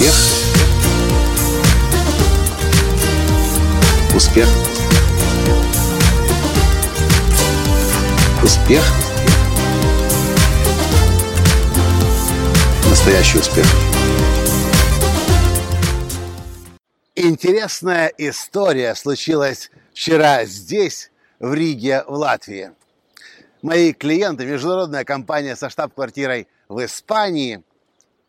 Успех. Успех. Успех. Настоящий успех. Интересная история случилась вчера здесь, в Риге, в Латвии. Мои клиенты, международная компания со штаб-квартирой в Испании,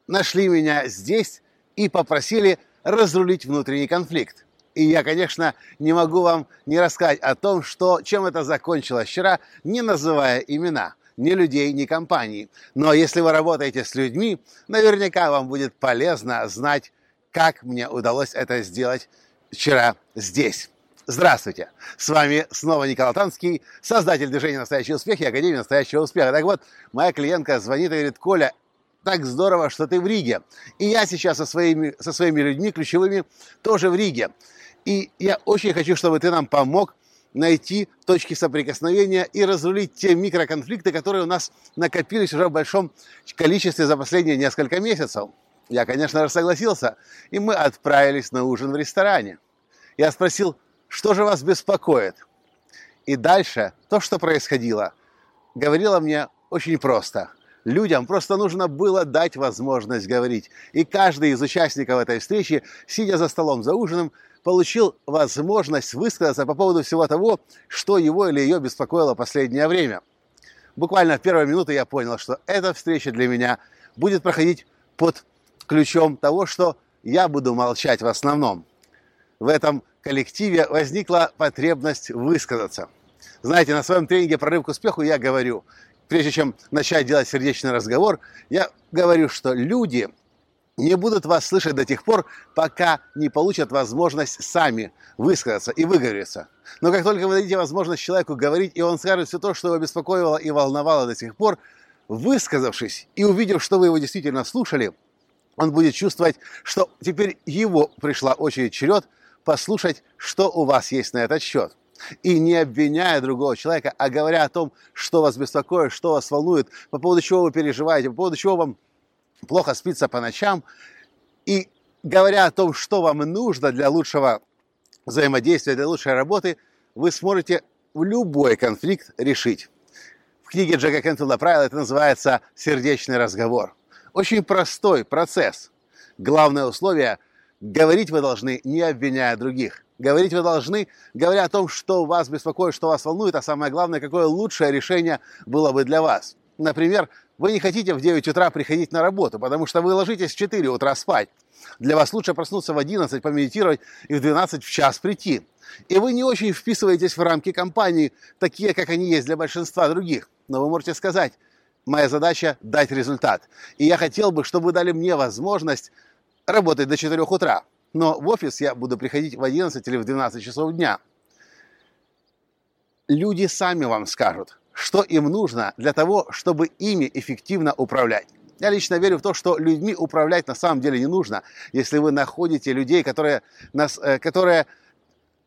нашли меня здесь и попросили разрулить внутренний конфликт. И я, конечно, не могу вам не рассказать о том, что, чем это закончилось вчера, не называя имена ни людей, ни компаний. Но если вы работаете с людьми, наверняка вам будет полезно знать, как мне удалось это сделать вчера здесь. Здравствуйте! С вами снова Николай Танский, создатель движения «Настоящий успех» и Академии «Настоящего успеха». Так вот, моя клиентка звонит и говорит, Коля, так здорово, что ты в Риге. И я сейчас со своими, со своими людьми ключевыми тоже в Риге. И я очень хочу, чтобы ты нам помог найти точки соприкосновения и разрулить те микроконфликты, которые у нас накопились уже в большом количестве за последние несколько месяцев. Я, конечно же, согласился, и мы отправились на ужин в ресторане. Я спросил, что же вас беспокоит? И дальше то, что происходило, говорило мне очень просто – людям просто нужно было дать возможность говорить. И каждый из участников этой встречи, сидя за столом за ужином, получил возможность высказаться по поводу всего того, что его или ее беспокоило последнее время. Буквально в первые минуты я понял, что эта встреча для меня будет проходить под ключом того, что я буду молчать в основном. В этом коллективе возникла потребность высказаться. Знаете, на своем тренинге «Прорыв к успеху» я говорю, прежде чем начать делать сердечный разговор, я говорю, что люди не будут вас слышать до тех пор, пока не получат возможность сами высказаться и выговориться. Но как только вы дадите возможность человеку говорить, и он скажет все то, что его беспокоило и волновало до сих пор, высказавшись и увидев, что вы его действительно слушали, он будет чувствовать, что теперь его пришла очередь черед послушать, что у вас есть на этот счет и не обвиняя другого человека, а говоря о том, что вас беспокоит, что вас волнует, по поводу чего вы переживаете, по поводу чего вам плохо спится по ночам, и говоря о том, что вам нужно для лучшего взаимодействия, для лучшей работы, вы сможете любой конфликт решить. В книге Джека Кентвилла правила это называется «сердечный разговор». Очень простой процесс. Главное условие – говорить вы должны, не обвиняя других – Говорить вы должны, говоря о том, что вас беспокоит, что вас волнует, а самое главное, какое лучшее решение было бы для вас. Например, вы не хотите в 9 утра приходить на работу, потому что вы ложитесь в 4 утра спать. Для вас лучше проснуться в 11, помедитировать и в 12 в час прийти. И вы не очень вписываетесь в рамки компании, такие, как они есть для большинства других. Но вы можете сказать, моя задача – дать результат. И я хотел бы, чтобы вы дали мне возможность работать до 4 утра но в офис я буду приходить в 11 или в 12 часов дня. Люди сами вам скажут, что им нужно для того, чтобы ими эффективно управлять. Я лично верю в то, что людьми управлять на самом деле не нужно, если вы находите людей, которые, нас, э, которые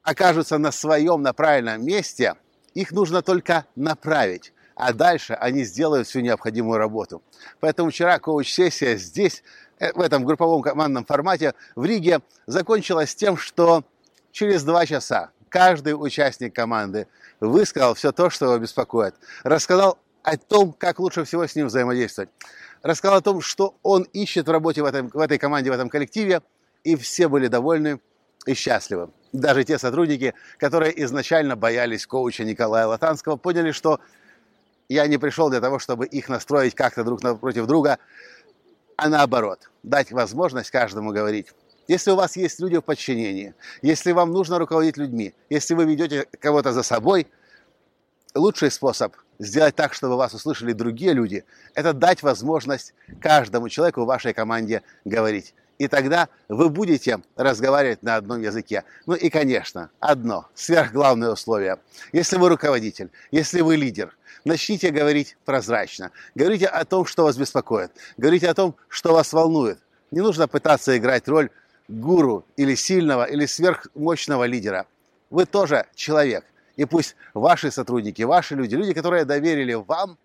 окажутся на своем, на правильном месте, их нужно только направить а дальше они сделают всю необходимую работу. Поэтому вчера коуч-сессия здесь Э, в этом групповом командном формате в Риге закончилась тем, что через два часа каждый участник команды высказал все то, что его беспокоит. Рассказал о том, как лучше всего с ним взаимодействовать. Рассказал о том, что он ищет в работе в, этом, в этой команде, в этом коллективе, и все были довольны и счастливы. Даже те сотрудники, которые изначально боялись коуча Николая Латанского, поняли, что я не пришел для того, чтобы их настроить как-то друг напротив друга, а наоборот, дать возможность каждому говорить. Если у вас есть люди в подчинении, если вам нужно руководить людьми, если вы ведете кого-то за собой, лучший способ сделать так, чтобы вас услышали другие люди, это дать возможность каждому человеку в вашей команде говорить. И тогда вы будете разговаривать на одном языке. Ну и, конечно, одно, сверхглавное условие. Если вы руководитель, если вы лидер, начните говорить прозрачно. Говорите о том, что вас беспокоит. Говорите о том, что вас волнует. Не нужно пытаться играть роль гуру или сильного, или сверхмощного лидера. Вы тоже человек. И пусть ваши сотрудники, ваши люди, люди, которые доверили вам,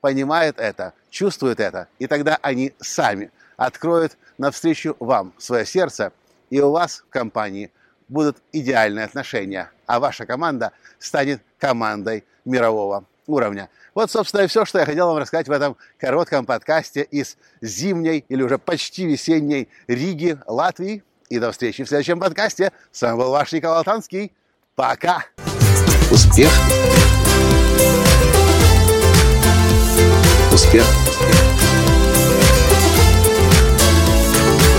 понимают это, чувствуют это, и тогда они сами откроют навстречу вам свое сердце, и у вас в компании будут идеальные отношения, а ваша команда станет командой мирового уровня. Вот, собственно, и все, что я хотел вам рассказать в этом коротком подкасте из зимней или уже почти весенней Риги, Латвии. И до встречи в следующем подкасте. С вами был ваш Николай Танский. Пока! Успех! Успех!